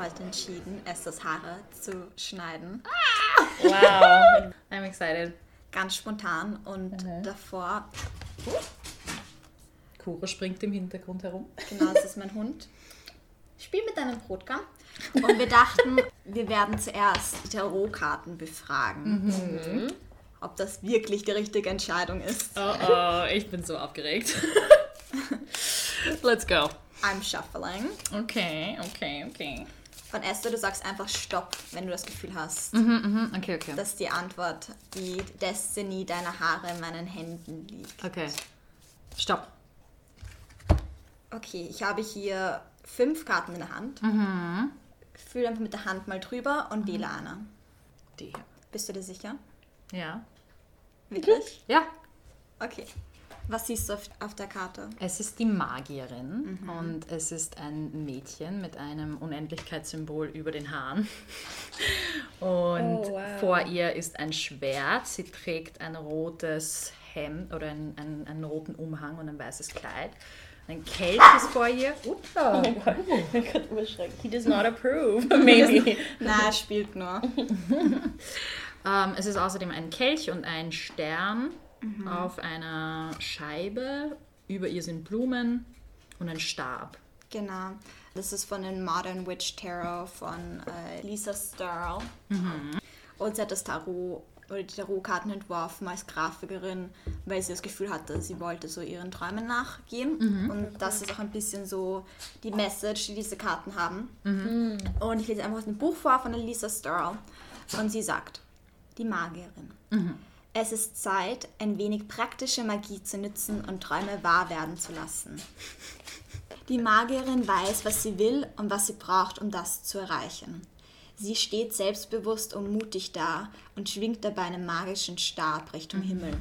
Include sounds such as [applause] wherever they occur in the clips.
heute entschieden, Esthers Haare zu schneiden. Wow. I'm excited. Ganz spontan und davor, Kura springt im Hintergrund herum. genau, das ist mein Hund. Spiel mit deinem Brotkamm. [laughs] Und wir dachten, wir werden zuerst die Tarotkarten befragen. Ob das wirklich die richtige Entscheidung ist. Oh oh, ich bin so aufgeregt. [laughs] Let's go. I'm shuffling. Okay, okay, okay. Von Esther, du sagst einfach Stopp, wenn du das Gefühl hast, Mhm, okay, okay. dass die Antwort, die Destiny deiner Haare in meinen Händen liegt. Okay. Stopp. Okay, ich habe hier fünf Karten in der Hand. Fühl einfach mit der Hand mal drüber und wähle eine. Die. Bist du dir sicher? Ja. Wirklich? Ja. Okay. Was siehst du auf, auf der Karte? Es ist die Magierin und es ist ein Mädchen mit einem Unendlichkeitssymbol über den Haaren. [laughs] Und Oh, wow. vor ihr ist ein Schwert. Sie trägt ein rotes Hemd oder einen, einen, einen roten Umhang und ein weißes Kleid. Ein Kelch ist vor ihr. Upsa. He does not approve. [laughs] Maybe. Na, er spielt nur. [laughs] Ähm, es ist außerdem ein Kelch und ein Stern auf einer Scheibe. Über ihr sind Blumen und ein Stab. Genau. Das ist von den Modern Witch Tarot von äh, Lisa Sterl. Und sie hat das Tarot oder die Tarotkarten entworfen als Grafikerin, weil sie das Gefühl hatte, sie wollte so ihren Träumen nachgehen. Und das ist auch ein bisschen so die Message, die diese Karten haben. Und ich lese einfach aus dem Buch vor von Lisa Sterl. Und sie sagt, die Magierin. Es ist Zeit, ein wenig praktische Magie zu nützen und Träume wahr werden zu lassen. Die Magierin weiß, was sie will und was sie braucht, um das zu erreichen. Sie steht selbstbewusst und mutig da und schwingt dabei einen magischen Stab Richtung Himmel.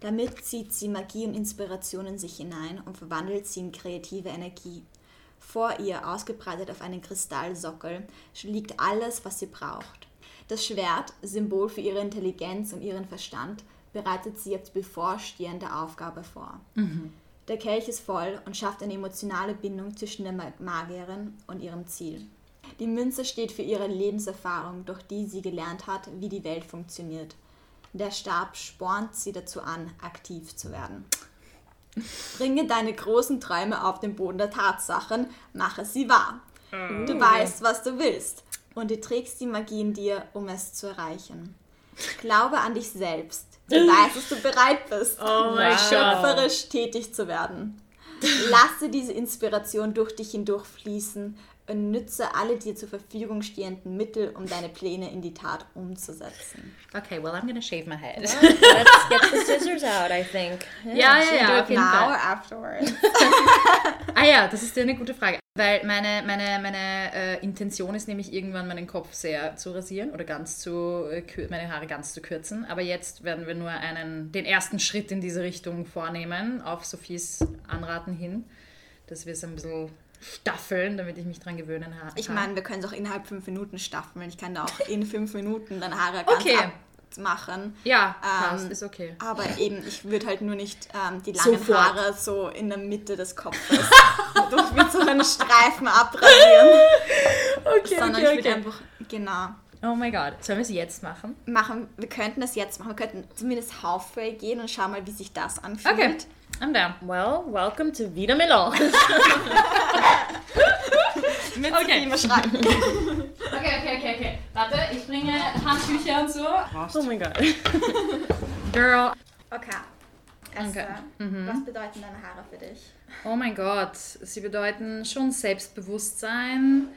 Damit zieht sie Magie und Inspiration in sich hinein und verwandelt sie in kreative Energie. Vor ihr, ausgebreitet auf einem Kristallsockel, liegt alles, was sie braucht. Das Schwert, Symbol für ihre Intelligenz und ihren Verstand, bereitet sie die bevorstehende Aufgabe vor. Der Kelch ist voll und schafft eine emotionale Bindung zwischen der Ma- Magierin und ihrem Ziel. Die Münze steht für ihre Lebenserfahrung, durch die sie gelernt hat, wie die Welt funktioniert. Der Stab spornt sie dazu an, aktiv zu werden. Bringe deine großen Träume auf den Boden der Tatsachen, mache sie wahr. Du weißt, was du willst und du trägst die Magie in dir, um es zu erreichen. Glaube an dich selbst. [laughs] Du weißt, dass du bereit bist, Oh Gott. schöpferisch tätig zu werden. Lasse diese Inspiration durch dich hindurch fließen und nütze alle dir zur Verfügung stehenden Mittel, um deine Pläne in die Tat umzusetzen. Okay, well, I'm gonna shave my head. Let's get the [laughs] scissors out, I think. Ja, ja, ja, auf jeden Now Fall. or afterwards? [laughs] Ah ja, das ist ja eine gute Frage. Weil meine, meine, meine äh, Intention ist nämlich irgendwann meinen Kopf sehr zu rasieren oder ganz zu, äh, meine Haare ganz zu kürzen. Aber jetzt werden wir nur einen, den ersten Schritt in diese Richtung vornehmen, auf Sophies Anraten hin, dass wir es ein bisschen staffeln, damit ich mich dran gewöhnen ha- Ich meine, wir können es auch innerhalb fünf Minuten staffeln. Ich kann da auch in fünf Minuten deine Haare ganz Okay. abmachen. Ja, passt, Ähm, ist okay. Aber eben, ich würde halt nur nicht ähm, die langen Sofort. Haare so in der Mitte des Kopfes [laughs] durch mit so einem Streifen abrasieren. Okay, sondern ich würde einfach, genau, Oh mein Gott, sollen wir es jetzt machen? machen. Wir könnten das jetzt machen. Wir könnten zumindest halfway gehen und schauen mal, wie sich das anfühlt. Okay, I'm down. Well, welcome to Vida Melange. [laughs] Mit Okay. [laughs] Okay, okay, okay, okay. Warte, ich bringe Handtücher und so. oh my god. [laughs] Girl, Okay. Okay. Esther, was bedeuten deine Haare für dich? Oh mein Gott, sie bedeuten schon Selbstbewusstsein.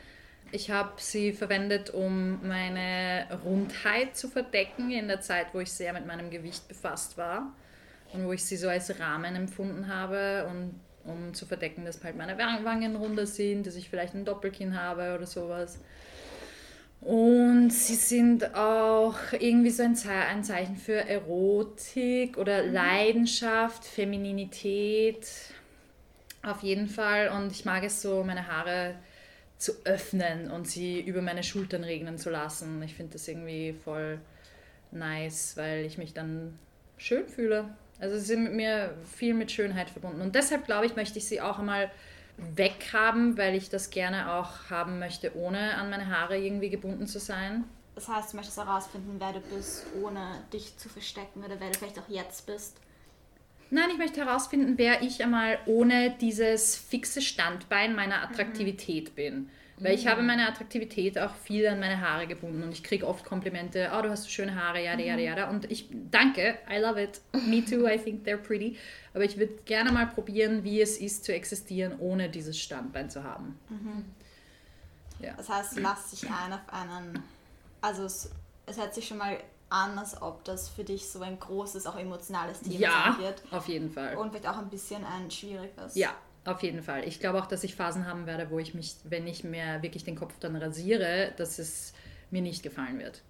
Ich habe sie verwendet, um meine Rundheit zu verdecken in der Zeit, wo ich sehr mit meinem Gewicht befasst war und wo ich sie so als Rahmen empfunden habe und um zu verdecken, dass halt meine Wang- Wangen runder sind, dass ich vielleicht ein Doppelkinn habe oder sowas. Und sie sind auch irgendwie so ein, Ze ein Zeichen für Erotik oder Leidenschaft, Femininität. Auf jeden Fall. Und ich mag es so, meine Haare zu öffnen und sie über meine Schultern regnen zu lassen. Ich finde das irgendwie voll nice, weil ich mich dann schön fühle. Also sie sind mit mir viel mit Schönheit verbunden. Und deshalb glaube ich, möchte ich sie auch einmal weghaben, weil ich das gerne auch haben möchte, ohne an meine Haare irgendwie gebunden zu sein. Das heißt, du möchtest herausfinden, wer du bist, ohne dich zu verstecken oder wer du vielleicht auch jetzt bist. Nein, ich möchte herausfinden, wer ich einmal ohne dieses fixe Standbein meiner Attraktivität bin. Weil ich habe meine Attraktivität auch viel an meine Haare gebunden und ich kriege oft Komplimente, oh, du hast so schöne Haare, yada, yada, yada. Und ich danke, I love it. Me too, I think they're pretty. Aber ich würde gerne mal probieren, wie es ist zu existieren, ohne dieses Standbein zu haben. Ja. Das heißt, lass dich ein auf einen. Also, es, es hört sich schon mal an, als ob das für dich so ein großes, auch emotionales Thema Ja, wird. auf jeden Fall. Und vielleicht auch ein bisschen ein schwieriges. Ja, auf jeden Fall. Ich glaube auch, dass ich Phasen haben werde, wo ich mich, wenn ich mir wirklich den Kopf dann rasiere, dass es mir nicht gefallen wird.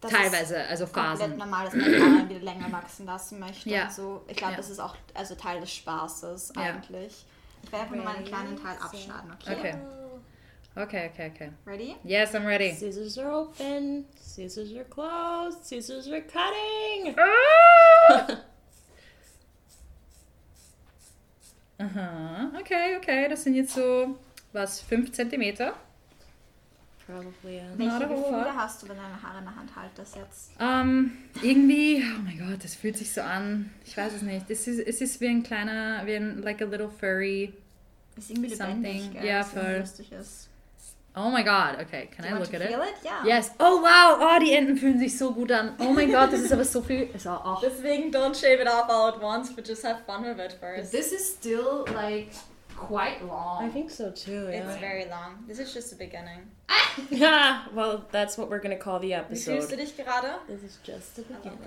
Das Teilweise, ist also komplett Phasen. normal, dass man Haare wieder länger wachsen lassen möchte. Ja. Und so. Ich glaube, Ja. das ist auch also Teil des Spaßes Ja. eigentlich. Ich werde einfach nur mal einen kleinen Teil abschneiden, okay? Okay. Okay, okay, okay. Ready? Yes, I'm ready. Scissors are open, scissors are closed, scissors are cutting. [laughs] Aha, okay, okay. Das sind jetzt so, was, 5 Zentimeter? Probably, yeah. Welche Not Gefühle hast du, wenn deine Haare in der Hand haltest jetzt? Ähm, irgendwie, oh mein Gott, das fühlt sich so an. Ich weiß es nicht. Es ist, es ist wie ein kleiner, wie ein, like a little furry. Ist irgendwie lebendig, Something. gell? Ja, voll. lustig ist. Oh my God, okay, can Do I look at it? feel it? Ja. Yes. Oh wow, oh, die Enden fühlen sich so gut an. Oh mein Gott, das ist aber so viel. So, oh. Deswegen don't shave it off all at once, but just have fun with it first. This is still like quite long. I think so too, It's yeah. very long. This is just the beginning. Yeah, [laughs] well, that's what we're gonna call the Wie fühlst du episode. dich gerade? This is just the beginning.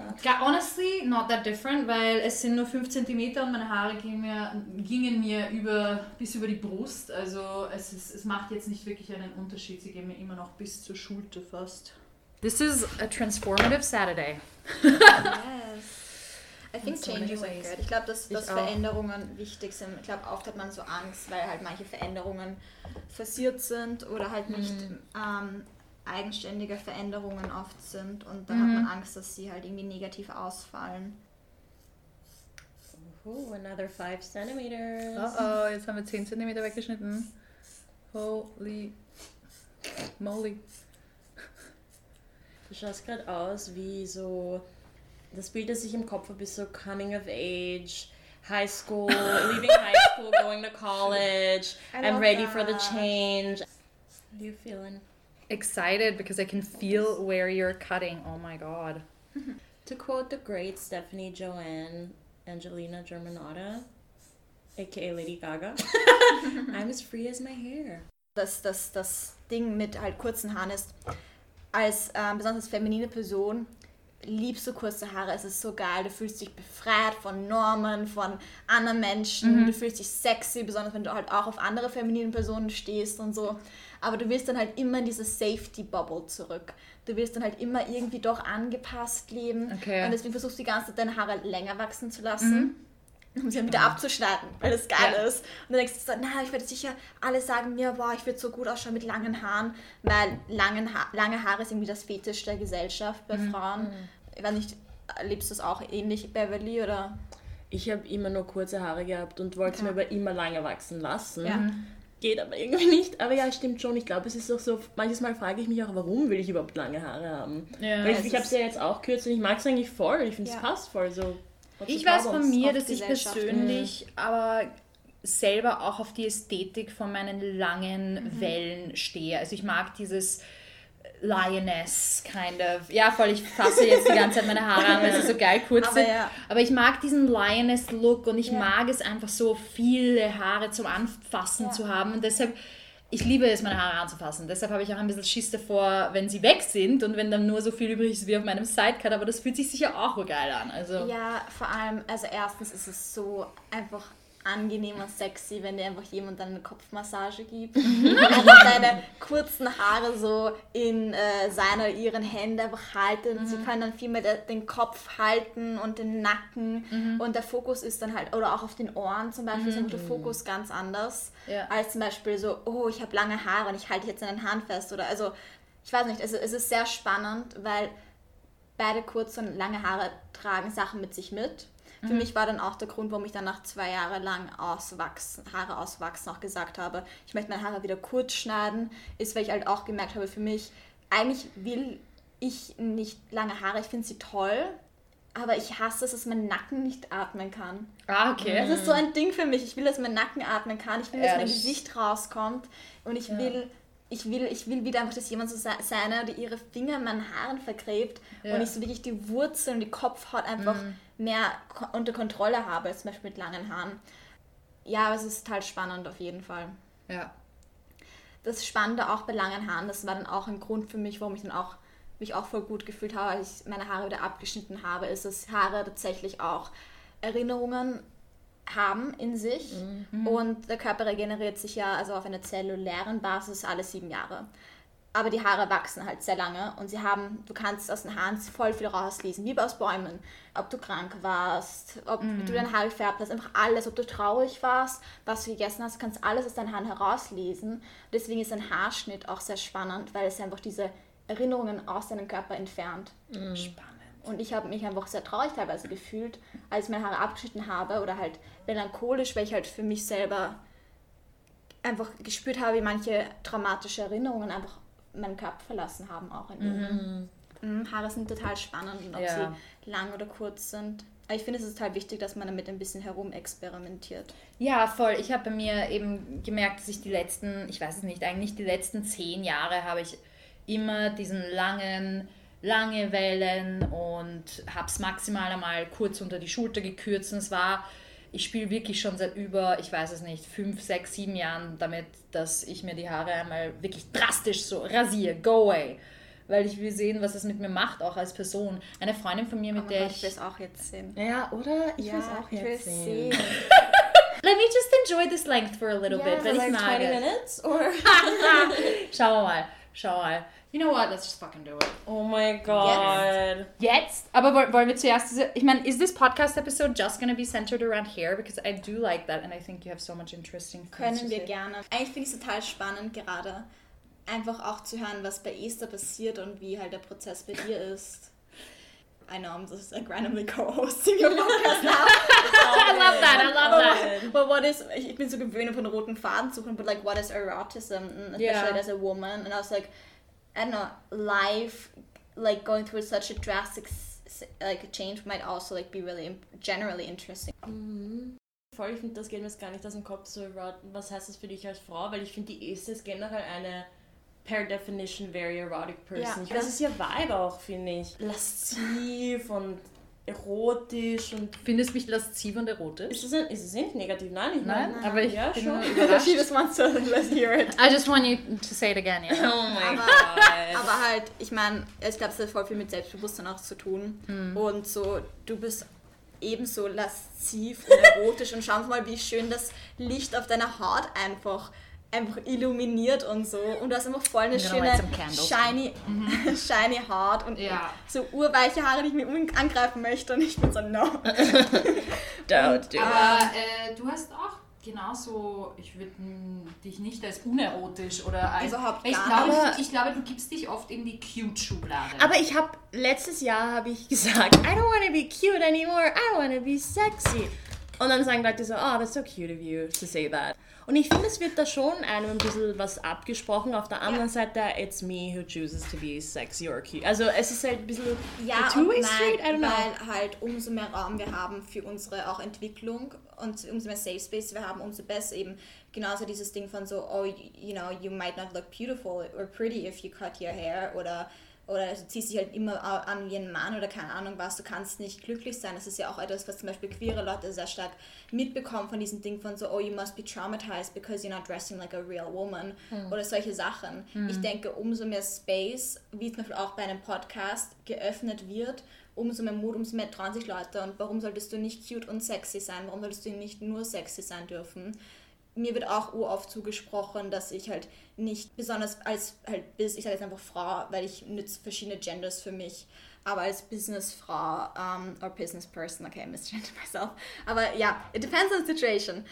Honestly, not that different, weil es sind nur 5 cm und meine Haare gingen mir, gingen mir über, bis über die Brust. Also es, ist, es macht jetzt nicht wirklich einen Unterschied. Sie gehen mir immer noch bis zur Schulter fast. This is a transformative Saturday. [laughs] Yes. I think changes are good. Ich glaube, dass, dass Ich auch. Veränderungen wichtig sind. Ich glaube, oft hat man so Angst, weil halt manche Veränderungen forciert sind oder halt nicht ähm, eigenständige Veränderungen oft sind. Und dann hat man Angst, dass sie halt irgendwie negativ ausfallen. Ooh, another five centimeters. Oh oh, jetzt haben wir 10 cm weggeschnitten. Holy moly. Du schaust gerade aus wie so. Das Bild, das ich im Kopf habe, ist so Coming of Age, High School, leaving High School, going to college. I I'm love ready for the change. How you feeling? Excited because I can feel where you're cutting. Oh my god. [laughs] To quote the great Stephanie Joanne Angelina Germanotta, aka Lady Gaga, [laughs] I'm as free as my hair. dass das, das Ding mit halt kurzen Haaren ist, als ähm, besonders feminine Person liebst du kurze Haare. Es ist so geil. Du fühlst dich befreit von Normen, von anderen Menschen. Du fühlst dich sexy, besonders wenn du halt auch auf andere feminine Personen stehst und so. Aber du willst dann halt immer in diese Safety-Bubble zurück. Du willst dann halt immer irgendwie doch angepasst leben. Okay. Und deswegen versuchst du die ganze Zeit deine Haare länger wachsen zu lassen um sie dann wieder abzuschneiden, weil das geil Ja. ist. Und dann denkst du so, na, ich werde sicher, alle sagen mir, wow, ich würde so gut ausschauen mit langen Haaren, weil langen ha lange Haare ist irgendwie das Fetisch der Gesellschaft bei Mhm. Frauen. Ich weiß nicht, erlebst du das auch ähnlich, Beverly, oder? Ich habe immer nur kurze Haare gehabt und wollte es mir aber immer lange wachsen lassen. Ja. Geht aber irgendwie nicht. Aber ja, stimmt schon. Ich glaube, es ist auch so, manches Mal frage ich mich auch, warum will ich überhaupt lange Haare haben? Ja, Weil es ich, ich habe es ja jetzt auch kürzer und ich mag es eigentlich voll. Ich finde, es passt voll so. Ich the weiß von mir, dass ich persönlich aber selber auch auf die Ästhetik von meinen langen Mhm. Wellen stehe. Also ich mag dieses Lioness kind of. Ja, voll, ich fasse jetzt die ganze Zeit meine Haare an, weil sie so geil kurz Aber sind. ja. Aber ich mag diesen Lioness-Look und ich Ja. mag es einfach so, viele Haare zum Anfassen Ja. zu haben. Und deshalb, ich liebe es, meine Haare anzufassen. Deshalb habe ich auch ein bisschen Schiss davor, wenn sie weg sind und wenn dann nur so viel übrig ist wie auf meinem Sidecut. Aber das fühlt sich sicher auch geil an. Also, Ja, vor allem, also erstens ist es so einfach angenehm und sexy, wenn dir einfach jemand dann eine Kopfmassage gibt [laughs] und deine kurzen Haare so in äh, seine oder ihren Händen einfach halten. Und Sie können dann viel mehr de- den Kopf halten und den Nacken und der Fokus ist dann halt, oder auch auf den Ohren zum Beispiel, ist einfach der Fokus ganz anders, Ja. als zum Beispiel so, oh, ich habe lange Haare und ich halte jetzt in den Haaren fest oder also, ich weiß nicht, es, es ist sehr spannend, weil beide kurze und lange Haare tragen Sachen mit sich mit. Für mich war dann auch der Grund, warum ich dann nach zwei Jahren lang auswachsen, Haare auswachsen auch gesagt habe, ich möchte meine Haare wieder kurz schneiden, ist, weil ich halt auch gemerkt habe, für mich, eigentlich will ich nicht lange Haare, ich finde sie toll, aber ich hasse es, dass mein Nacken nicht atmen kann. Ah, okay. Das ist so ein Ding für mich. Ich will, dass mein Nacken atmen kann. Ich will, dass Ja, mein das- Gesicht rauskommt. Und ich will, ich will, ich will wieder einfach, dass jemand so se- seine oder ihre Finger in meinen Haaren vergräbt Ja. und ich so wirklich die Wurzeln und die Kopfhaut einfach mehr ko unter Kontrolle habe, als zum Beispiel mit langen Haaren. Ja, aber es ist total spannend auf jeden Fall. Ja. Das Spannende auch bei langen Haaren, das war dann auch ein Grund für mich, warum ich dann auch mich auch voll gut gefühlt habe, als ich meine Haare wieder abgeschnitten habe, ist, dass Haare tatsächlich auch Erinnerungen haben in sich und der Körper regeneriert sich ja also auf einer zellulären Basis alle sieben Jahre. Aber die Haare wachsen halt sehr lange und sie haben, du kannst aus den Haaren voll viel rauslesen, wie aus Bäumen. Ob du krank warst, ob du deine Haare gefärbt hast, einfach alles, ob du traurig warst, was du gegessen hast, du kannst alles aus deinen Haaren herauslesen. Deswegen ist ein Haarschnitt auch sehr spannend, weil es einfach diese Erinnerungen aus deinem Körper entfernt. Spannend. Und ich habe mich einfach sehr traurig teilweise gefühlt, als ich meine Haare abgeschnitten habe oder halt melancholisch, weil ich halt für mich selber einfach gespürt habe, wie manche traumatische Erinnerungen einfach meinen Körper verlassen haben auch in dem. Mhm, Haare sind total spannend und ob Ja. sie lang oder kurz sind. Aber ich finde, es ist total wichtig, dass man damit ein bisschen herumexperimentiert. Ja, voll. Ich habe bei mir eben gemerkt, dass ich die letzten, ich weiß es nicht, eigentlich die letzten zehn Jahre habe ich immer diesen langen, lange Wellen und habe es maximal einmal kurz unter die Schulter gekürzt. Und es war, ich spiele wirklich schon seit über, ich weiß es nicht, fünf, sechs, sieben Jahren damit, dass ich mir die Haare einmal wirklich drastisch so rasiere, go away. Weil ich will sehen, was es mit mir macht, auch als Person. Eine Freundin von mir, mit Oh der Gott, ich... ich will es auch jetzt sehen. Ja, oder? Ich will es auch jetzt sehen. sehen. [laughs] Let me just enjoy this length for a little Ja, bit, For ich like mag 20 es. minutes? Or... [laughs] Schauen wir mal, schauen wir mal. You know what, let's just fucking do it. Oh my god. Jetzt, aber woll- wollen wir zuerst diese, ich meine, is this podcast episode just gonna be centered around hair? Because I do like that and I think you have so much interesting things to Können wir say. gerne. Eigentlich finde ich es total spannend gerade, einfach auch zu hören, was bei Esther passiert und wie halt der Prozess bei dir ist. I know I'm just like randomly co-hosting your podcast now. [laughs] I love that, I love that. But what is, ich, bin so gewöhnt von roten Faden suchen, but like what is eroticism, and especially Yeah. as a woman? And I was like, I don't know, life, like going through such a drastic like change might also like be really generally interesting. Voll, ich finde, das geht mir jetzt gar nicht aus dem Kopf so, was heißt das für dich als Frau? Weil ich finde, die Esther ist generell eine per definition very erotic person. Ja, ich weiß, das- es ist ihr Vibe auch, finde ich. Lasziv und erotisch und Findest du mich lasziv und erotisch? ist es, ein, ist es nicht negativ? Nein, ich Nein, meine, aber ich ja, bin schon. [laughs] She just wants to let's hear it. I just want you to say it again, yeah. Oh my Aber- god. Aber halt, ich meine, ich glaube, es hat voll viel mit Selbstbewusstsein auch zu tun. Und so, du bist ebenso lasziv und erotisch und schau mal, wie schön das Licht auf deiner Haut einfach einfach illuminiert und so und du hast einfach voll eine schöne some candles. shiny [laughs] shiny Haut und Ja. so urweiche Haare, die ich mir angreifen möchte und ich bin so no. [laughs] Don't do Aber äh, du hast auch genauso, ich würde dich nicht als unerotisch oder als... Überhaupt ich gar glaube, ich, ich glaube, du gibst dich oft in die Cute-Schublade. Aber ich habe letztes Jahr habe ich [laughs] gesagt, I don't want to be cute anymore, I want to be sexy. Und dann sagen Leute so, oh, that's so cute of you to say that. Und ich finde, es wird da schon einem ein bisschen was abgesprochen. Auf der anderen Seite, it's me who chooses to be sexy or cute. Also es ist halt ein bisschen Ja, two-way street, I don't know. weil halt umso mehr Raum wir haben für unsere auch Entwicklung und umso mehr Safe Space wir haben, umso besser eben genauso dieses Ding von so, oh, you know, you might not look beautiful or pretty if you cut your hair oder oder du ziehst dich halt immer an wie ein Mann oder keine Ahnung was, du kannst nicht glücklich sein. Das ist ja auch etwas, was zum Beispiel queere Leute sehr stark mitbekommen von diesem Ding von so, oh, you must be traumatized because you're not dressing like a real woman oder solche Sachen. Ich denke, umso mehr Space, wie zum Beispiel auch bei einem Podcast, geöffnet wird, umso mehr Mut, umso mehr trauen sich Leute. Und warum solltest du nicht cute und sexy sein? Warum solltest du nicht nur sexy sein dürfen? Mir wird auch oft zugesprochen, dass ich halt nicht besonders als halt bis ich sage jetzt einfach Frau, weil ich nütze verschiedene Genders für mich, aber als Businessfrau um, or Business Person, okay, I misgender myself, aber ja, it depends on the situation.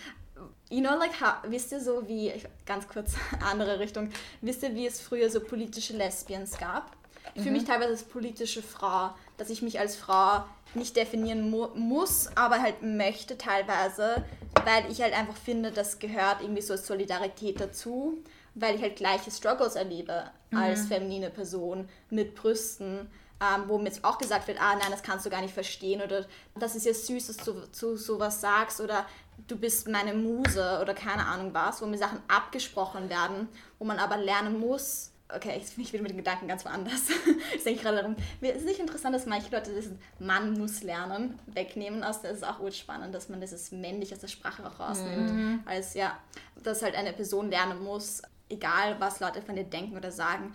You know, like, how, wisst ihr so wie, ganz kurz [laughs] andere Richtung, wisst ihr, wie es früher so politische Lesbians gab? Ich fühle mich teilweise als politische Frau, dass ich mich als Frau nicht definieren mu muss, aber halt möchte teilweise, weil ich halt einfach finde, das gehört irgendwie so als Solidarität dazu, weil ich halt gleiche Struggles erlebe als feminine Person mit Brüsten. Ähm, wo mir jetzt auch gesagt wird, ah nein, das kannst du gar nicht verstehen oder das ist ja süß, dass du zu sowas sagst oder du bist meine Muse oder keine Ahnung was, wo mir Sachen abgesprochen werden, wo man aber lernen muss, okay, ich bin wieder mit den Gedanken ganz woanders. [laughs] ich denke gerade darum, mir ist nicht interessant, dass manche Leute dieses Mann muss lernen wegnehmen. Aus der ist auch urspannend, dass man dieses männlich aus der Sprache auch rausnimmt. Mhm. Als ja, dass halt eine Person lernen muss, egal was Leute von dir denken oder sagen,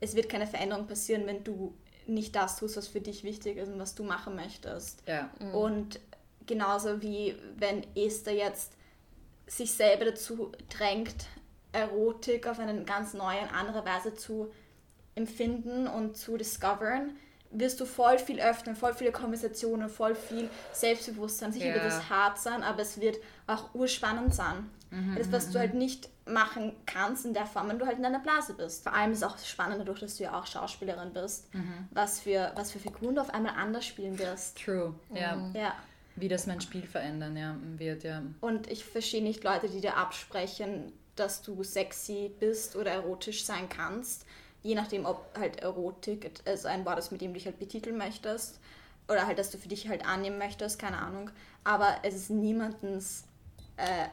es wird keine Veränderung passieren, wenn du nicht das tust, was für dich wichtig ist und was du machen möchtest. Ja. Mhm. Und genauso wie wenn Esther jetzt sich selber dazu drängt, Erotik auf eine ganz neue und andere Weise zu empfinden und zu discoveren, wirst du voll viel öffnen, voll viele Konversationen, voll viel Selbstbewusstsein. Sicher yeah. wird es hart sein, aber es wird auch urspannend sein. Mhm, das, was du mhm, halt nicht machen kannst in der Form, wenn du halt in deiner Blase bist. Vor allem ist es auch spannend dadurch, dass du ja auch Schauspielerin bist, mhm. was, für, was für Figuren du auf einmal anders spielen wirst. True, ja. Mhm. ja. Wie das mein Spiel verändern ja, wird, ja. Und ich verstehe nicht Leute, die dir absprechen, dass du sexy bist oder erotisch sein kannst. Je nachdem, ob halt Erotik also ein Wort ist, mit dem du dich halt betiteln möchtest. Oder halt, dass du für dich halt annehmen möchtest, keine Ahnung. Aber es ist niemandens äh,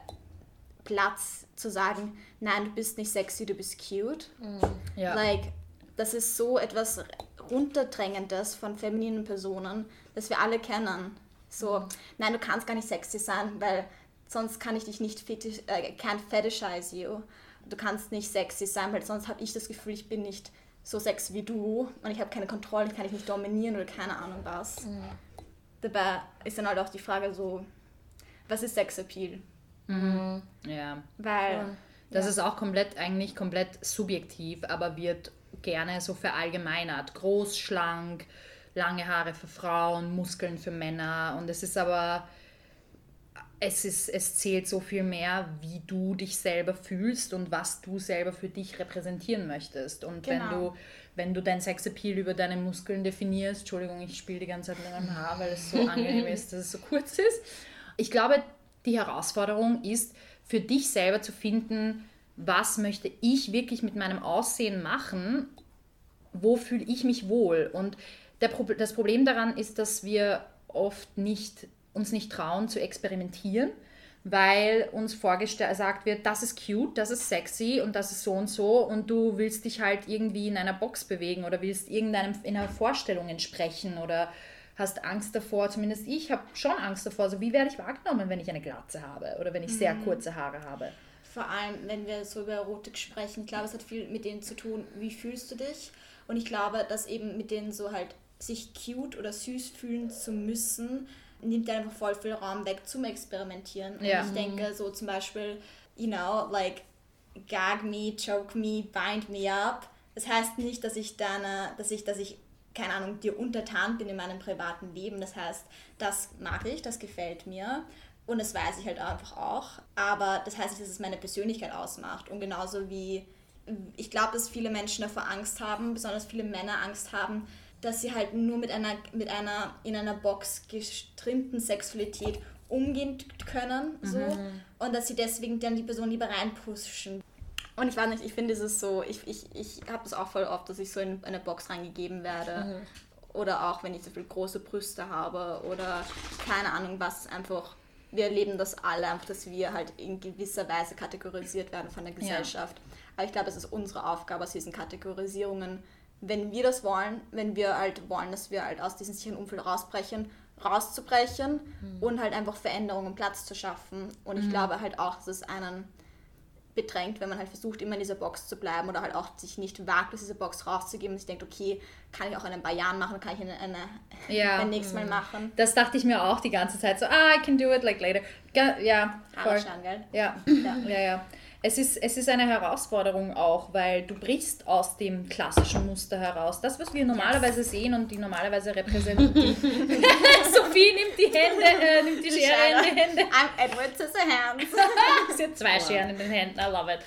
Platz zu sagen, nein, du bist nicht sexy, du bist cute. Mhm. Ja. Like, das ist so etwas runterdrängendes von femininen Personen, das wir alle kennen. So, mhm. nein, du kannst gar nicht sexy sein, weil sonst kann ich dich nicht fetisch, äh, can't fetishize you. Du kannst nicht sexy sein, weil sonst habe ich das Gefühl, ich bin nicht so sexy wie du und ich habe keine Kontrolle, kann ich nicht dominieren oder keine Ahnung was. Mhm. Dabei ist dann halt auch die Frage so, was ist Sexappeal? Mhm. Ja. Weil. Ja. Das ja. ist auch komplett, eigentlich komplett subjektiv, aber wird gerne so verallgemeinert. Groß, schlank, lange Haare für Frauen, Muskeln für Männer. Und es ist aber, es, ist, es zählt so viel mehr, wie du dich selber fühlst und was du selber für dich repräsentieren möchtest. Und genau. wenn du wenn du dein Sexappeal über deine Muskeln definierst, Entschuldigung, ich spiele die ganze Zeit mit meinem Haar, weil es so [laughs] angenehm ist, dass es so kurz ist. Ich glaube, die Herausforderung ist, für dich selber zu finden, was möchte ich wirklich mit meinem Aussehen machen, wo fühle ich mich wohl. Und der, das Problem daran ist, dass wir oft nicht, uns nicht trauen zu experimentieren, weil uns vorgesagt wird, das ist cute, das ist sexy und das ist so und so und du willst dich halt irgendwie in einer Box bewegen oder willst irgendeinem in einer Vorstellung entsprechen oder hast Angst davor, zumindest ich habe schon Angst davor, so wie werde ich wahrgenommen, wenn ich eine Glatze habe oder wenn ich sehr mhm. kurze Haare habe. Vor allem, wenn wir so über Erotik sprechen, ich glaube, es hat viel mit denen zu tun, wie fühlst du dich? Und ich glaube, dass eben mit denen so halt sich cute oder süß fühlen zu müssen, nimmt einfach voll viel Raum weg zum Experimentieren. Und ja. ich denke so zum Beispiel, you know, like gag me, choke me, bind me up. Das heißt nicht, dass ich dann, dass ich, dass ich keine Ahnung, dir untertan bin in meinem privaten Leben. Das heißt, das mag ich, das gefällt mir und das weiß ich halt einfach auch. Aber das heißt nicht, dass es meine Persönlichkeit ausmacht. Und genauso wie ich glaube, dass viele Menschen davor Angst haben, besonders viele Männer Angst haben, dass sie halt nur mit einer, mit einer in einer Box gestrimmten Sexualität umgehen können. So, mhm. Und dass sie deswegen dann die Person lieber reinpushen. Und ich weiß nicht, ich finde es so, ich, ich, ich habe das auch voll oft, dass ich so in eine Box reingegeben werde. Mhm. Oder auch, wenn ich so viel große Brüste habe oder keine Ahnung was, einfach, wir erleben das alle, einfach, dass wir halt in gewisser Weise kategorisiert werden von der Gesellschaft. Ja. Aber ich glaube, es ist unsere Aufgabe aus diesen Kategorisierungen, wenn wir das wollen, wenn wir halt wollen, dass wir halt aus diesem sicheren Umfeld rausbrechen, rauszubrechen mhm. und halt einfach Veränderungen Platz zu schaffen. Und ich mhm. glaube halt auch, dass es einen bedrängt, wenn man halt versucht, immer in dieser Box zu bleiben oder halt auch sich nicht wagt, aus dieser Box rauszugeben und sich denkt, okay, kann ich auch in ein paar Jahren machen, kann ich eine, eine ja. [laughs] ein nächstes Mal mhm. machen. Das dachte ich mir auch die ganze Zeit, so, ah, I can do it like later. Ja, voll. Schauen, gell? Ja. ja, ja, ja es ist, es ist eine Herausforderung auch, weil du brichst aus dem klassischen Muster heraus. Das, was wir normalerweise sehen und die normalerweise [laughs] repräsentieren. [laughs] Sophie nimmt die Hände, äh, nimmt die, Schere in die Hände. I'm Edward Scissorhands. [laughs] Sie hat zwei wow. Scheren in den Händen, I love it.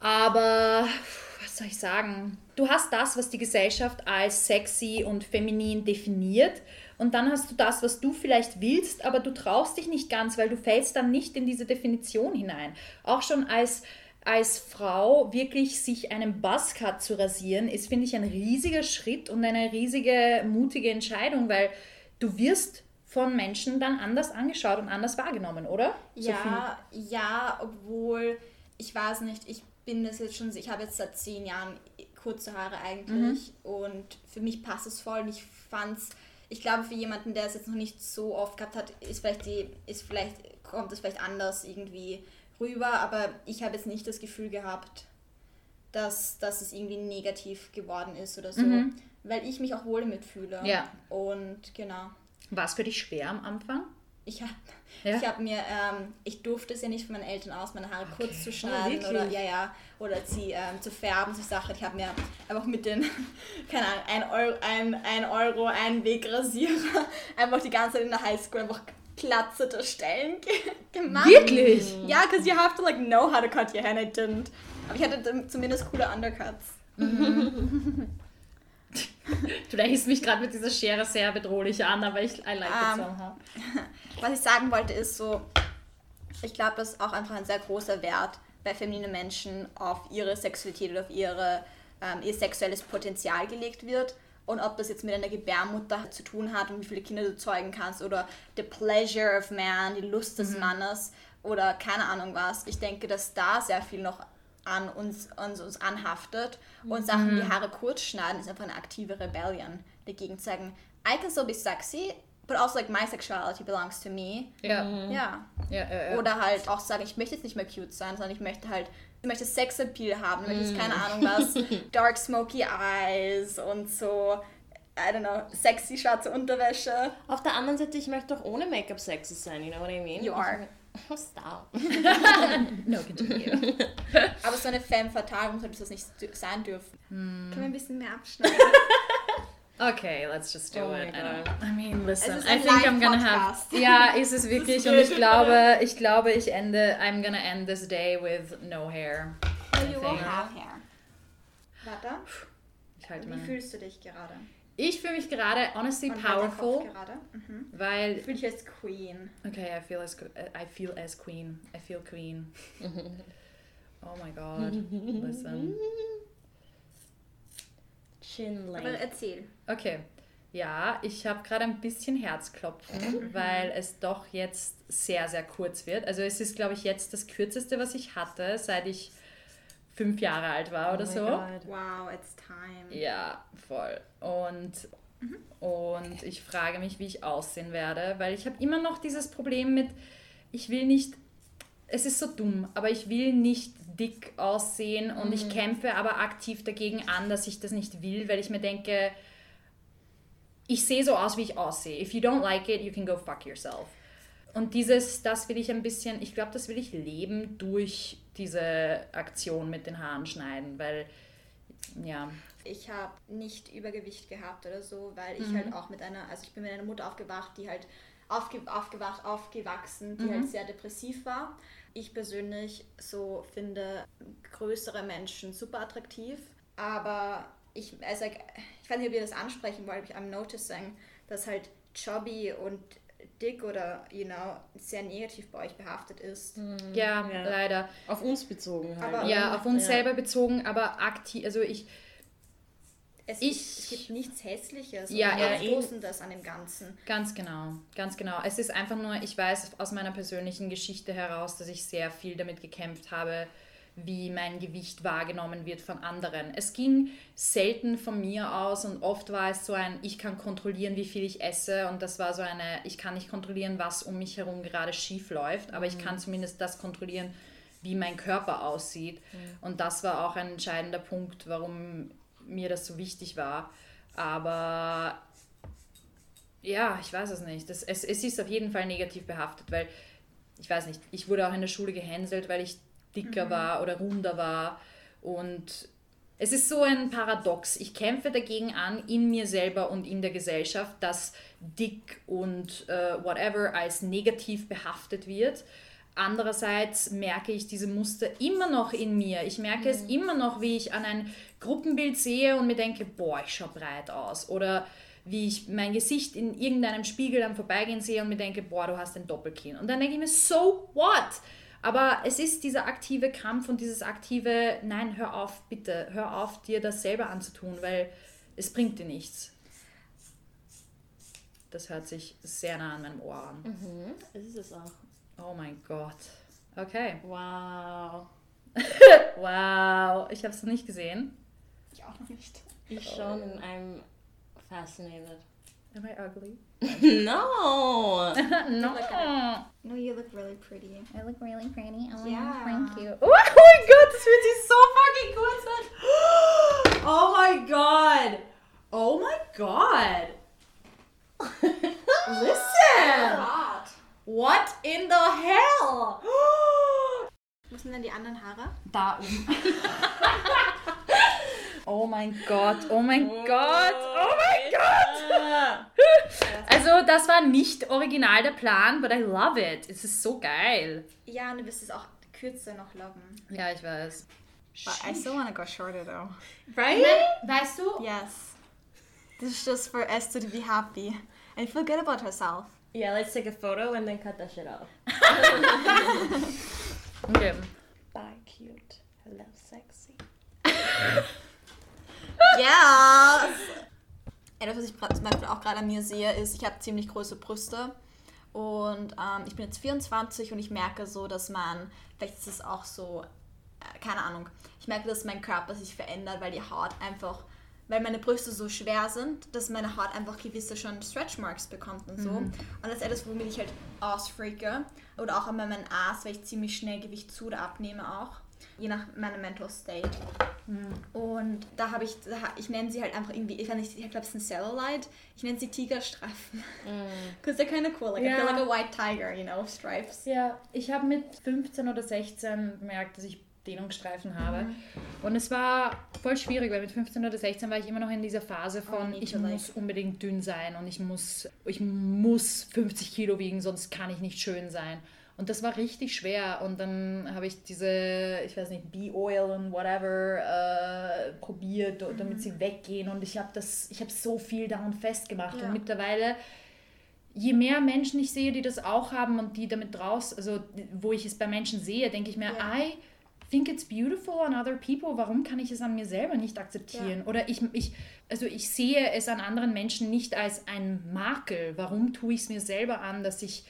Aber was soll ich sagen? Du hast das, was die Gesellschaft als sexy und feminin definiert. Und dann hast du das, was du vielleicht willst, aber du traust dich nicht ganz, weil du fällst dann nicht in diese Definition hinein. Auch schon als, als Frau wirklich sich einen Buzzcut zu rasieren, ist, finde ich, ein riesiger Schritt und eine riesige, mutige Entscheidung, weil du wirst von Menschen dann anders angeschaut und anders wahrgenommen, oder? Ja, ja, obwohl, ich weiß nicht, ich bin das jetzt schon, ich habe jetzt seit zehn Jahren kurze Haare eigentlich Mhm. und für mich passt es voll und ich fand's, ich glaube für jemanden, der es jetzt noch nicht so oft gehabt hat, ist vielleicht die, ist vielleicht, kommt es vielleicht anders irgendwie rüber, aber ich habe jetzt nicht das Gefühl gehabt, dass, dass es irgendwie negativ geworden ist oder so, weil ich mich auch wohl damit fühle. Mhm. Ja. Und genau. War es für dich schwer am Anfang? Ich habe Ja? ich hab mir, ähm, ich durfte es ja nicht von meinen Eltern aus, meine Haare kurz zu schneiden Oh, oder ja, ja, oder sie ähm, zu färben, so Sachen. Ich habe mir einfach mit den, [laughs] keine Ahnung, ein Euro, ein, ein Euro, ein Wegrasierer [laughs] einfach die ganze Zeit in der Highschool einfach glatzete Stellen ge [laughs] gemacht. Wirklich? Ja, because you have to like know how to cut your hair and I didn't. Aber ich hatte zumindest coole Undercuts. [laughs] Du lächelst mich gerade mit dieser Schere sehr bedrohlich an, aber ich I like it Ähm, somehow. [laughs] Was ich sagen wollte ist so, ich glaube, das ist auch einfach ein sehr großer Wert bei femininen Menschen auf ihre Sexualität oder auf ihre, ähm, ihr sexuelles Potenzial gelegt wird. Und ob das jetzt mit einer Gebärmutter zu tun hat und wie viele Kinder du zeugen kannst oder the pleasure of man, die Lust des Mannes oder keine Ahnung was. Ich denke, dass da sehr viel noch an uns, uns, uns anhaftet und Sachen wie Haare kurz schneiden ist einfach eine aktive Rebellion dagegen zu sagen, I can still be sexy, but also like my sexuality belongs to me. Ja. Ja. Ja, ja, ja. Oder halt auch sagen, ich möchte jetzt nicht mehr cute sein, sondern ich möchte halt, ich möchte Sexappeal haben, ich möchte jetzt keine Ahnung was, [laughs] dark smoky eyes und so, I don't know, sexy schwarze Unterwäsche. Auf der anderen Seite, ich möchte doch ohne Make-up sexy sein, you know what I mean? You are. [laughs] Oh, stop. [laughs] no, continue. [laughs] Aber so eine femme fatale muss das nicht sein dürfen. Hm. Können wir ein bisschen mehr abschneiden? Okay, let's just do Oh it. I, I mean, listen. I think I'm gonna have. Live-Podcast. Ja, ist es wirklich. Und ich glaube, ich glaube, ich ende. I'm gonna end this day with no hair. Oh, you will think. have hair. Warte, Ich halte wie meine. fühlst du dich gerade? Ich fühle mich gerade honestly Und powerful, gerade? Mhm. weil Ich fühle dich als Queen. Okay, I feel as I feel as queen. I feel queen. [laughs] oh my god. Listen. Chin Aber length. erzähl. Okay. Ja, ich habe gerade ein bisschen Herzklopfen, weil es doch jetzt sehr, sehr kurz wird. Also es ist, glaube ich, jetzt das kürzeste, was ich hatte, seit ich fünf Jahre alt war oder Oh my so. God. Wow, it's time. Ja, voll. Und, und ich frage mich, wie ich aussehen werde, weil ich habe immer noch dieses Problem mit, ich will nicht, es ist so dumm, aber ich will nicht dick aussehen und ich kämpfe aber aktiv dagegen an, dass ich das nicht will, weil ich mir denke, ich sehe so aus, wie ich aussehe. If you don't like it, you can go fuck yourself. Und dieses, das will ich ein bisschen, ich glaube, das will ich leben durch diese Aktion mit den Haaren schneiden, weil, ja, Ich habe nicht Übergewicht gehabt oder so, weil ich Mhm. halt auch mit einer, also ich bin mit einer Mutter aufgewacht, die halt aufge, aufgewacht, aufgewachsen, die Mhm. halt sehr depressiv war. Ich persönlich so finde größere Menschen super attraktiv, aber ich, also ich weiß nicht, ob ihr das ansprechen wollt, aber ich am noticing, dass halt chubby und dick oder, you know, sehr negativ bei euch behaftet ist. Ja, Ja. leider. Auf uns bezogen halt. Aber-? Ja, auf uns Ja. selber bezogen, aber aktiv, also ich, Es, Ich- es gibt nichts Hässliches Ja, und ja, Abstoßendes an dem Ganzen. ganz genau, ganz genau. Es ist einfach nur, ich weiß aus meiner persönlichen Geschichte heraus, dass ich sehr viel damit gekämpft habe, wie mein Gewicht wahrgenommen wird von anderen. Es ging selten von mir aus und oft war es so ein, ich kann kontrollieren, wie viel ich esse und das war so eine, ich kann nicht kontrollieren, was um mich herum gerade schief läuft, aber ich kann zumindest das kontrollieren, wie mein Körper aussieht. Und das war auch ein entscheidender Punkt, warum mir das so wichtig war. Aber ja, ich weiß es nicht. Das, es, es ist auf jeden Fall negativ behaftet, weil ich weiß nicht, ich wurde auch in der Schule gehänselt, weil ich dicker war oder runder war. Und es ist so ein Paradox. Ich kämpfe dagegen an, in mir selber und in der Gesellschaft, dass dick und äh, whatever als negativ behaftet wird. andererseits merke ich diese Muster immer noch in mir. Ich merke es immer noch, wie ich an ein Gruppenbild sehe und mir denke, boah, ich schaue breit aus. Oder wie ich mein Gesicht in irgendeinem Spiegel am Vorbeigehen sehe und mir denke, boah, du hast ein Doppelkinn. Und dann denke ich mir, so what? Aber es ist dieser aktive Kampf und dieses aktive, nein, hör auf, bitte, hör auf, dir das selber anzutun, weil es bringt dir nichts. Das hört sich sehr nah an meinem Ohr an. Mhm, ist es auch. Oh mein Gott. Okay. Wow. [laughs] Wow. Ich habe es nicht gesehen. Ich auch noch nicht. Ich schon und I'm fascinated. Am I ugly? [laughs] no! [laughs] no. No, you look really pretty. I look really pretty. Oh, Yeah. thank [laughs] you. Oh mein Gott, das fühlt sich so fucking gut. [gasps] Oh my God. Oh my God. Listen. Hot. What in the hell? Wo sind denn die anderen Haare? Da oben. oh mein Gott, oh mein Gott, oh, oh mein Gott. Also das war nicht original der Plan, but I love it. Es ist so geil. Ja, und du wirst es auch kürzer noch locken. Ja, ich weiß. But I still want to go shorter though. Right? Weißt du? Yes. This is just for Esther to be happy and feel good about herself. Yeah, let's take a photo and then cut that shit off. [laughs] Okay. Bye, cute. Hello, sexy. [laughs] Yes! Etwas, was ich zum Beispiel auch gerade an mir sehe, ist, ich habe ziemlich große Brüste. Und ähm, ich bin jetzt 24 und ich merke so, dass man, vielleicht ist es auch so, äh, keine Ahnung, ich merke, dass mein Körper sich verändert, weil die Haut einfach, weil meine Brüste so schwer sind, dass meine Haut einfach gewisse schon Stretch Marks bekommt und so. Und das ist etwas, womit ich halt ausfreake. Oder auch an meinem Ass, weil ich ziemlich schnell Gewicht zu oder abnehme auch. Je nach meinem Mental State. Und da habe ich, da, ich nenne sie halt einfach irgendwie, ich, ich glaube, es ist ein Cellulite. Ich nenne sie Tigerstreifen. Because [laughs] they're kind of cool. Like, I feel like a white tiger, you know, stripes. Ja, ich habe mit 15 oder 16 bemerkt, dass ich Dehnungsstreifen habe. Und es war voll schwierig, weil mit 15 oder 16 war ich immer noch in dieser Phase von, need ich like- muss unbedingt dünn sein und ich muss, ich muss 50 Kilo wiegen, sonst kann ich nicht schön sein. Und das war richtig schwer. Und dann habe ich diese, ich weiß nicht, Bee-Oil und whatever äh, probiert, damit sie weggehen. Und ich habe das, ich habe so viel daran festgemacht. Ja. Und mittlerweile je mehr Menschen ich sehe, die das auch haben und die damit draus, also wo ich es bei Menschen sehe, denke ich mir, Ja. I think it's beautiful on other people. Warum kann ich es an mir selber nicht akzeptieren? Oder ich, ich, also ich sehe es an anderen Menschen nicht als ein Makel. Warum tue ich es mir selber an, dass ich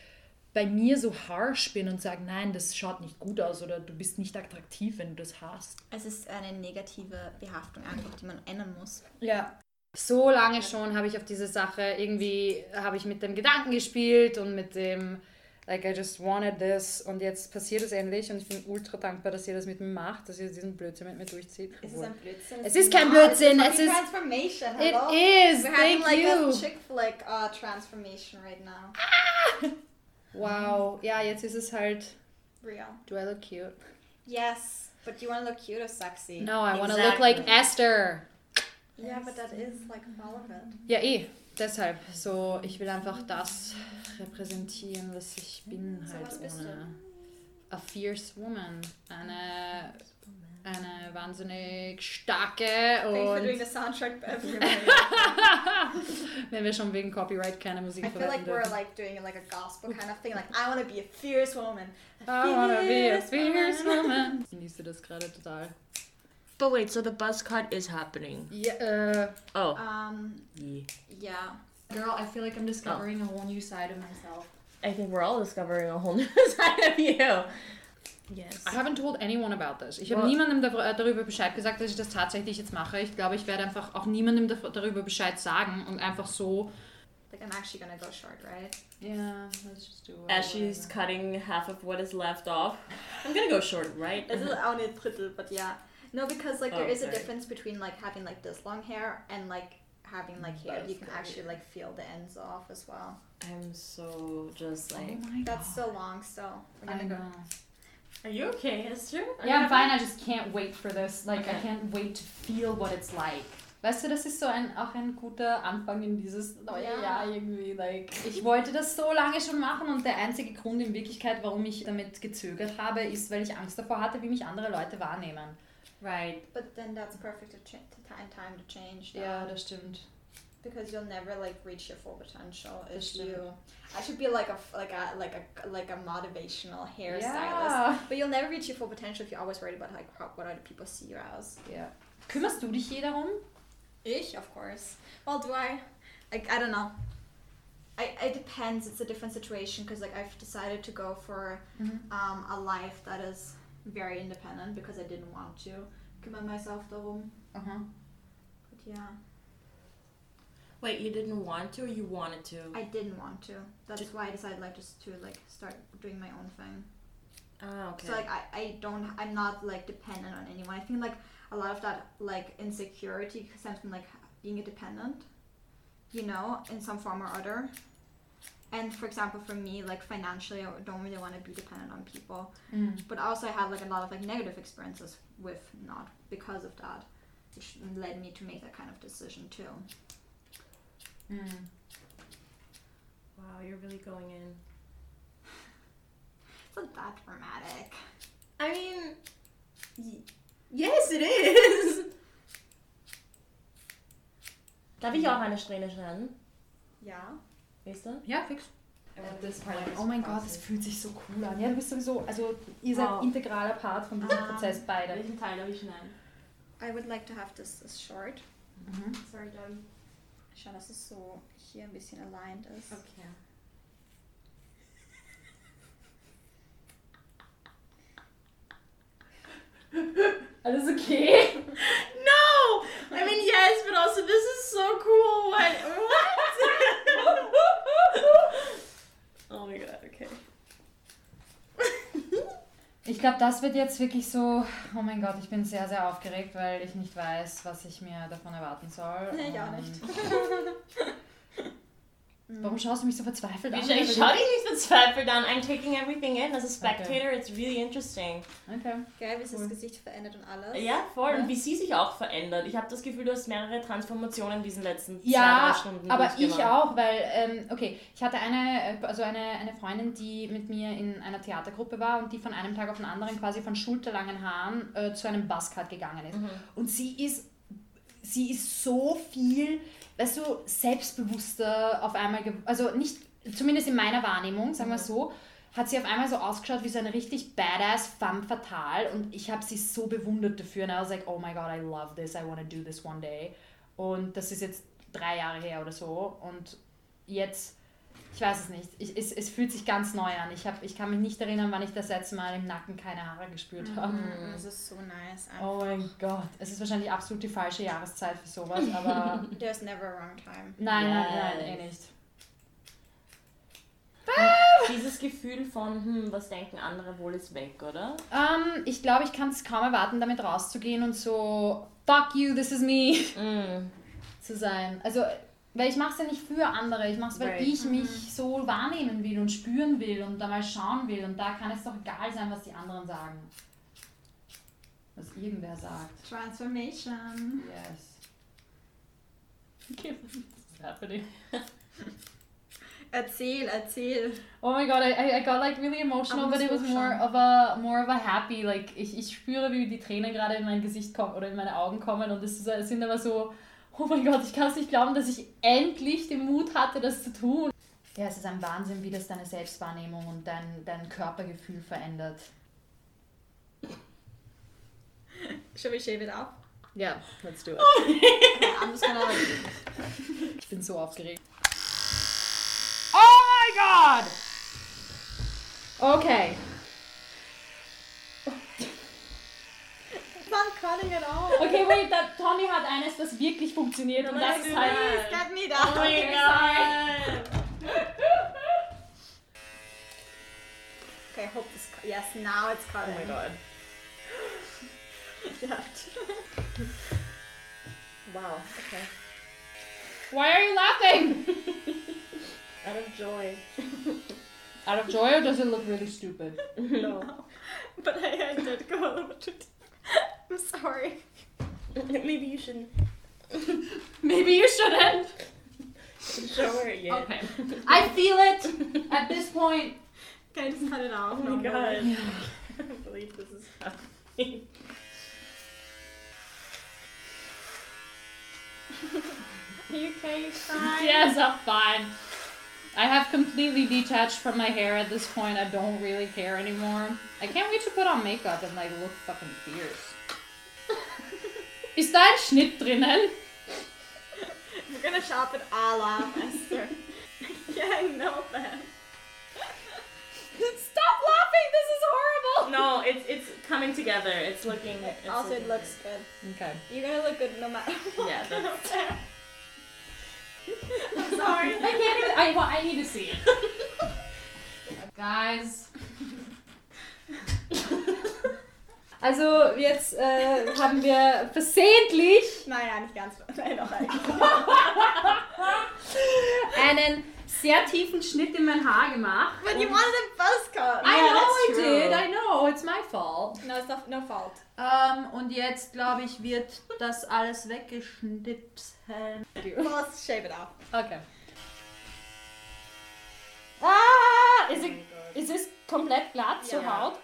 bei mir so harsh bin und sage, nein, das schaut nicht gut aus oder du bist nicht attraktiv, wenn du das hast. Es ist eine negative Behaftung einfach, die man ändern muss. Ja. So lange schon habe ich auf diese Sache irgendwie, habe ich mit dem Gedanken gespielt und mit dem, like, I just wanted this und jetzt passiert es endlich und ich bin ultra dankbar, dass ihr das mit mir macht, dass ihr diesen Blödsinn mit mir durchzieht. Es ist ein Blödsinn. Es ist kein Blödsinn, es ist- Transformation. It hello? is, We're having thank like you. a chick flick uh, transformation right now. Wow, ja, jetzt ist es halt, Real. do I look cute? Yes, but you want to look cute or sexy? No, I want to look like Exactly. Esther. Yeah, but that is like all of it. Ja, eh, deshalb. So, ich will einfach das repräsentieren, was ich bin So, halt bist ohne. A fierce woman. Eine, eine wahnsinnig starke Thanks for doing the soundtrack, Bev. wenn wir schon wegen Copyright keine Musik I feel like verwenden we're like doing like a gospel kind of thing. Like I want to be a fierce woman. I wanna be a fierce woman. woman. Genießt du das gerade total? But wait, so the buzz cut is happening. Ja, äh, Oh. Um, Yeah. yeah. girl, I feel like I'm discovering a whole new side of myself. I think we're all discovering a whole [laughs] new side of you. Yes. I haven't told anyone about this. Ich habe What? niemandem äh, darüber Bescheid gesagt, dass ich das tatsächlich jetzt mache. Ich glaube, ich werde einfach auch niemandem darüber Bescheid sagen und einfach so. Like I'm actually gonna go short, right? Yeah, let's just do it. As she's cutting half of what is left off, I'm gonna go short, right? This is only a drittel, but yeah. No, because like there Oh, is a difference between like having like this long hair and like having like hair. That's You can good. actually like feel the ends off as well. I'm so just Oh like. my That's God. so long still. We're gonna go. know. Are you okay, Esther? Are Yeah, I'm fine. I just can't wait for this. Like, I Okay. can't wait to feel what it's like. Weißt du, das ist so ein, auch ein guter Anfang in dieses neue Ja. Jahr irgendwie. Like, ich wollte das so lange schon machen und der einzige Grund in Wirklichkeit, warum ich damit gezögert habe, ist, weil ich Angst davor hatte, wie mich andere Leute wahrnehmen. Right. But then that's perfect time to change. That. Ja, das stimmt. Because you'll never like reach your full potential if Das you. I should be like a like a like a like a motivational hairstylist, Ja. but you'll never reach your full potential if you're always worried about like how, what other people see you as. Ja. Kümmerst du dich je darum? Ich, of course. Well, do I? Like I don't know. I, it depends. It's a different situation because like I've decided to go for um, a life that is very independent because I didn't want to kümmern myself darum. Aha. But yeah, Wait, you didn't want to or you wanted to? I didn't want to. That's why I decided like just to like start doing my own thing. ah, okay. So like I, I don't I'm not like dependent on anyone. I think like a lot of that like insecurity stems from like being a dependent, you know, in some form or other. And for example, for me, like financially, I don't really want to be dependent on people. Mm. But also, I had like a lot of like negative experiences with not because of that, which led me to make that kind of decision too. Mm. wow, you're really going in. [laughs] It's not that dramatic. I mean, y- yes, it is. [laughs] Darf ich auch eine Strähne schneiden? Ja. Weißt du? Ja, fix. Das Oh mein Gott, das fühlt sich so cool an. Ja, du bist sowieso, also ihr seid Wow. integraler Part von diesem Ah. Prozess beide. Welchen Teil darf ich schneiden? I would like to have this as short. Mhm. Sorry, Dom. Schau, dass es so hier ein bisschen aligned ist. Okay. Alles okay? No! I mean, yes, but also this is so cool. What? What? [laughs] oh my god, okay. Ich glaube, das wird jetzt wirklich so, oh mein Gott, ich bin sehr, sehr aufgeregt, weil ich nicht weiß, was ich mir davon erwarten soll. Nee, [laughs] ich auch nicht. [laughs] Warum schaust du mich so verzweifelt an? Ich, ich schau dich nicht verzweifelt an. I'm taking everything in. As a spectator, it's really interesting. Okay. Geil, wie sich Cool. das Gesicht verändert und alles. Ja, voll. Ja. Und wie sie sich auch verändert. Ich habe das Gefühl, du hast mehrere Transformationen in diesen letzten zwei, Ja, drei Stunden aber ich auch, weil, ähm, okay, ich hatte eine, also eine, eine Freundin, die mit mir in einer Theatergruppe war und die von einem Tag auf den anderen quasi von schulterlangen Haaren äh, zu einem Buzzcut gegangen ist. Und sie ist, sie ist so viel, weißt du, selbstbewusster auf einmal, also nicht, zumindest in meiner Wahrnehmung, sagen wir so, hat sie auf einmal so ausgeschaut wie so eine richtig badass femme fatale und ich habe sie so bewundert dafür und I was like, oh my god, I love this, I want to do this one day. Und das ist jetzt drei Jahre her oder so und jetzt, ich weiß es nicht, ich, es, es fühlt sich ganz neu an. Ich, hab, ich kann mich nicht erinnern, wann ich das letzte Mal im Nacken keine Haare gespürt habe. Mhm, Das ist so nice. Oh mein Gott, es ist wahrscheinlich absolut die falsche Jahreszeit für sowas, aber [laughs] There's never a wrong time. nein, nein, Yes. nein, eh nicht. Dieses Gefühl von, hm, was denken andere wohl, ist weg, oder? Ähm, ich glaube, ich kann es kaum erwarten, damit rauszugehen und so, fuck you, this is me Mm. [laughs] zu sein. Also, weil ich mache es ja nicht für andere, ich mache es, weil Right. ich mich so wahrnehmen will und spüren will und da mal schauen will und da kann es doch egal sein, was die anderen sagen. Was irgendwer sagt. Transformation. Yes. Okay, what is happening? Erzähl, erzähl. Oh my god, I, I- got like really emotional, Aber but it was more of a more of a happy. Like ich, ich spüre, wie die Tränen gerade in mein Gesicht kommen oder in meine Augen kommen und es ist- es sind aber so, oh mein Gott, ich kann es nicht glauben, dass ich endlich den Mut hatte, das zu tun. Ja, es ist ein Wahnsinn, wie das deine Selbstwahrnehmung und dein, dein Körpergefühl verändert. Shall we shave it up? Ja, let's do it. Like. Ich bin so aufgeregt. Oh my god! Okay. Not cutting it off. Okay, wait, da, Tommy hat eines, das wirklich funktioniert und das Let's ist halt. Please get me Oh my god! Okay, I hope this. Yes, now it's Oh cutting. my god. Yeah. Wow, okay. Why are you laughing? [laughs] Out of joy. Out of joy or does it look really stupid? [laughs] no. But I, I did go a little too deep. [laughs] I'm sorry. [laughs] Maybe you shouldn't. [laughs] Maybe you shouldn't. Show her it yet. Okay. I feel it at this point. Can I just cut it off. Oh my god. I can't believe this is happening. Are you okay? Fine. Yes, I'm fine. I have completely detached from my hair at this point. I don't really care anymore. I can't wait to put on makeup and like look fucking fierce. Is da ein Schnitt drinnen? We're gonna shop it all off, Esther. yeah, I know that. [laughs] Stop laughing! This is horrible! No, it's it's coming together. It's looking. It's also, looking it looks good. Okay. You're gonna look good no matter what. Yeah, that's- [laughs] [laughs] I'm sorry. I can't even. I, well, I need to see it. Guys. Also jetzt äh, haben wir versehentlich Naja, nicht ganz. [laughs] Nein, eigentlich. einen sehr tiefen Schnitt in mein Haar gemacht. But you wanted a buzz cut. I Yeah, know that's I true. did, I know, it's my fault. No, it's not, no fault. Ähm, und jetzt, glaube ich, wird das alles weggeschnipseln. Well, let's shave it off. Okay. Ah, is, it, is this komplett glatt zur Ja. Haut?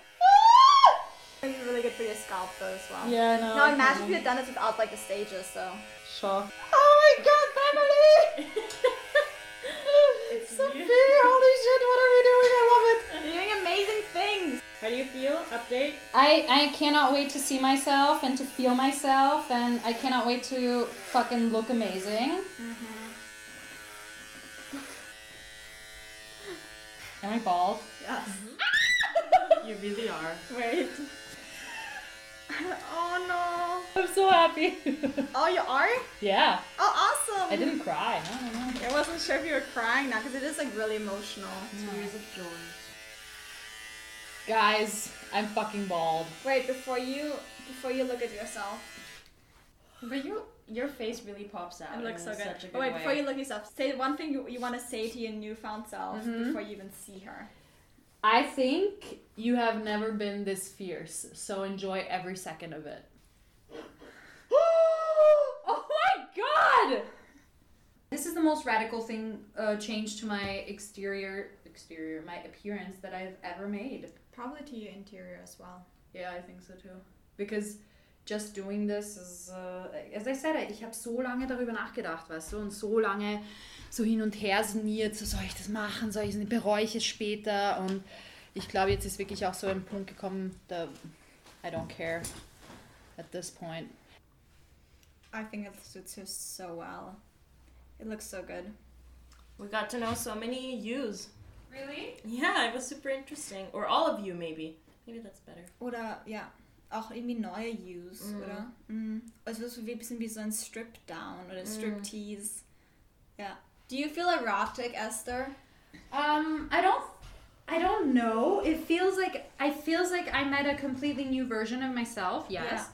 It's really good for your scalp though as well. Yeah, no. Now imagine if you had done it without like the stages, so. Sure. Oh my god, [laughs] Beverly! It's Sophie, holy shit, what are we How do you feel? Update. I, I cannot wait to see myself and to feel myself, and I cannot wait to fucking look amazing. Mm-hmm. [laughs] Am I bald? Yes. Mm-hmm. [laughs] You really are. Wait. [laughs] oh no. I'm so happy. Oh, you are? yeah, Oh, awesome! I didn't cry. No, no, no. I wasn't sure if you were crying now because it is like really emotional. Tears of joy. Guys, I'm fucking bald. Wait, before you before you look at yourself, But you, your face really pops out. it looks so good. Such a good oh, wait, way. before you look at yourself, say one thing you, you want to say to your newfound self Mhm. before you even see her. I think you have never been this fierce, so enjoy every second of it. [gasps] oh my god! This is the most radical thing uh, change to my exterior exterior my appearance that I've ever made. Probably to your interior as well. Yeah, I think so too. Because just doing this is, uh, as I said, ich habe so lange darüber nachgedacht, weißt du, und so lange so hin und her sinniert, so soll ich das machen, soll ich es, bereue ich es später und ich glaube, jetzt ist wirklich auch so ein Punkt gekommen, da I don't care at this point. I think it suits her so well. It looks so good. We got to know so many yous. Really? Yeah, it was super interesting. Or all of you, maybe. Maybe that's better. Oder ja, auch irgendwie neue Use, Mhm. oder? Mhm. Also es ist wie ein bisschen wie so ein Strip-Down oder Strip-Tease. Ja. Do you feel erotic, Esther? Um, I don't. I don't know. It feels like I feels like I met a completely new version of myself. Yes,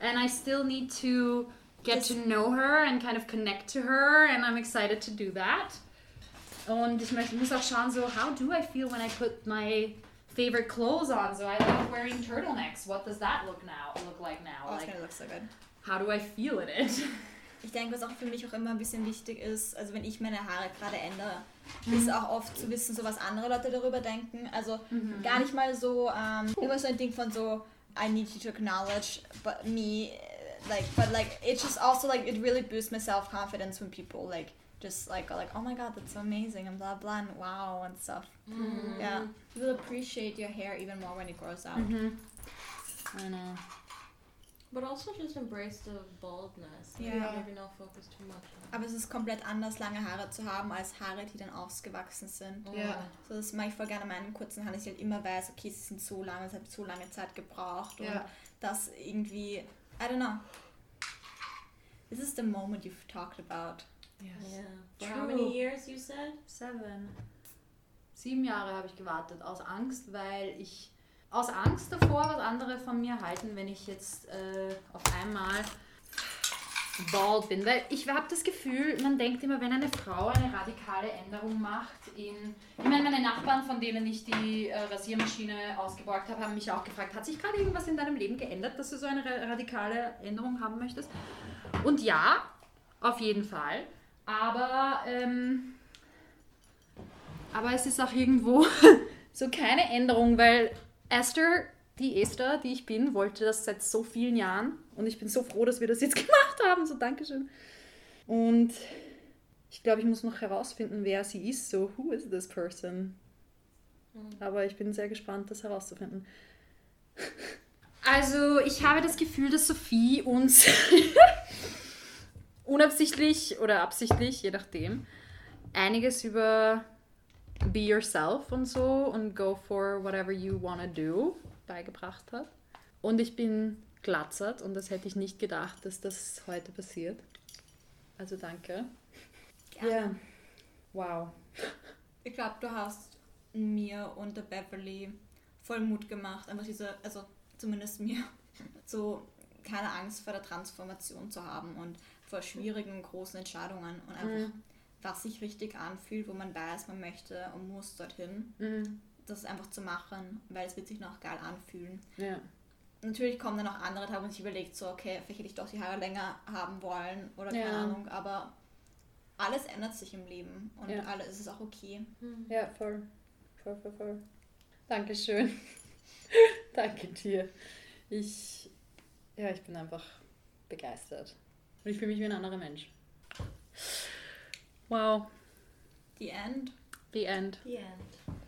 and I still need to get This- to know her and kind of connect to her, and I'm excited to do that. Und ich möchte- muss auch schauen, so how do I feel when I put my favorite clothes on? So I like wearing turtlenecks. What does that look now? Look like now? Oh, it's Like gonna look so good. how do I feel in it? Ich denke, was auch für mich auch immer ein bisschen wichtig ist, also wenn ich meine Haare gerade ändere, ist auch oft zu wissen, so was andere Leute darüber denken. Also gar nicht mal so, ähm, immer so ein Ding von so, I need you to acknowledge but me, like, but like, it's just also like, it really boosts my self-confidence when people like, just like, go like, oh my god, that's so amazing, and blah blah, and wow, and stuff. Yeah. You will appreciate your hair even more when it grows out. Mhm. I know. But also just embrace the baldness. Yeah. Maybe not focus too much on Aber es ist komplett anders, lange Haare zu haben, als Haare, die dann ausgewachsen sind. Ja. So, das mache ich voll gerne an meinen kurzen Haaren, dass ich halt immer weiß, okay, sie sind so lang, es hat so lange Zeit gebraucht. Und Ja. das irgendwie, I don't know. This is the moment you've talked about. Yes. Yeah. For how many years you said? Seven. Sieben Jahre habe ich gewartet, aus Angst, weil ich aus Angst davor, was andere von mir halten, wenn ich jetzt äh, auf einmal bald bin. Weil ich habe das Gefühl, man denkt immer, wenn eine Frau eine radikale Änderung macht in... Ich meine, meine Nachbarn, von denen ich die äh, Rasiermaschine ausgeborgt habe, haben mich auch gefragt, hat sich gerade irgendwas in deinem Leben geändert, dass du so eine ra- radikale Änderung haben möchtest? Und ja, Auf jeden Fall. Aber, ähm, aber es ist auch irgendwo [laughs] so keine Änderung, weil Esther, die Esther, die ich bin, wollte das seit so vielen Jahren. Und ich bin so froh, dass wir das jetzt [laughs] gemacht haben. So, Dankeschön. Und ich glaube, ich muss noch herausfinden, wer sie ist. So, who is this person? Aber ich bin sehr gespannt, das herauszufinden. [laughs] Also, ich habe das Gefühl, dass Sophie uns unabsichtlich oder absichtlich, je nachdem, einiges über Be Yourself und so und Go for whatever you wanna do beigebracht hat. Und ich bin glatzert und das hätte ich nicht gedacht, dass das heute passiert. Also danke. Ja. Yeah. Wow. Ich glaube, du hast mir und der Beverly voll Mut gemacht, einfach diese, also zumindest mir, so keine Angst vor der Transformation zu haben und vor schwierigen, großen Entscheidungen und einfach, mhm. was sich richtig anfühlt, wo man weiß, man möchte und muss dorthin, mhm. das einfach zu machen, weil es wird sich noch geil anfühlen. Ja. Natürlich kommen dann auch andere Tage, wo man sich überlegt, so, okay, vielleicht hätte ich doch die Haare länger haben wollen oder keine ja. Ahnung, aber alles ändert sich im Leben und ja. alles ist auch okay. Ja, voll. Voll, voll, voll. Dankeschön. [laughs] Danke dir. Ich, ja, ich bin einfach begeistert. Und ich fühle mich wie ein anderer Mensch. Wow. The end. The end. The end.